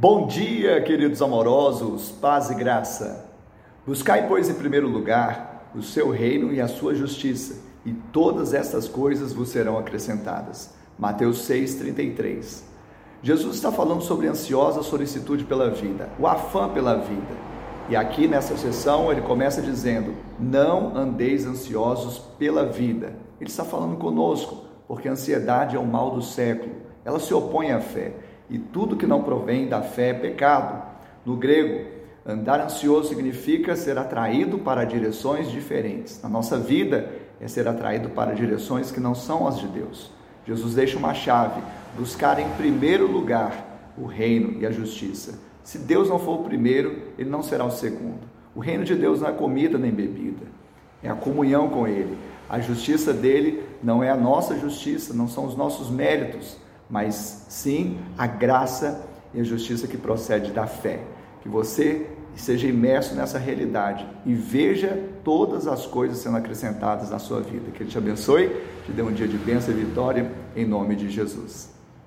Bom dia, queridos amorosos, paz e graça. Buscai, pois, em primeiro lugar o seu reino e a sua justiça, e todas estas coisas vos serão acrescentadas. Mateus 6:33. Jesus está falando sobre ansiosa solicitude pela vida, o afã pela vida. E aqui nessa sessão ele começa dizendo: Não andeis ansiosos pela vida. Ele está falando conosco, porque a ansiedade é o mal do século. Ela se opõe à fé e tudo que não provém da fé é pecado. No grego, andar ansioso significa ser atraído para direções diferentes. Na nossa vida, é ser atraído para direções que não são as de Deus. Jesus deixa uma chave: buscar em primeiro lugar o reino e a justiça. Se Deus não for o primeiro, ele não será o segundo. O reino de Deus não é comida nem bebida, é a comunhão com Ele. A justiça dele não é a nossa justiça, não são os nossos méritos, mas sim a graça e a justiça que procede da fé. Que você seja imerso nessa realidade e veja todas as coisas sendo acrescentadas na sua vida. Que Ele te abençoe, te dê um dia de bênção e vitória, em nome de Jesus.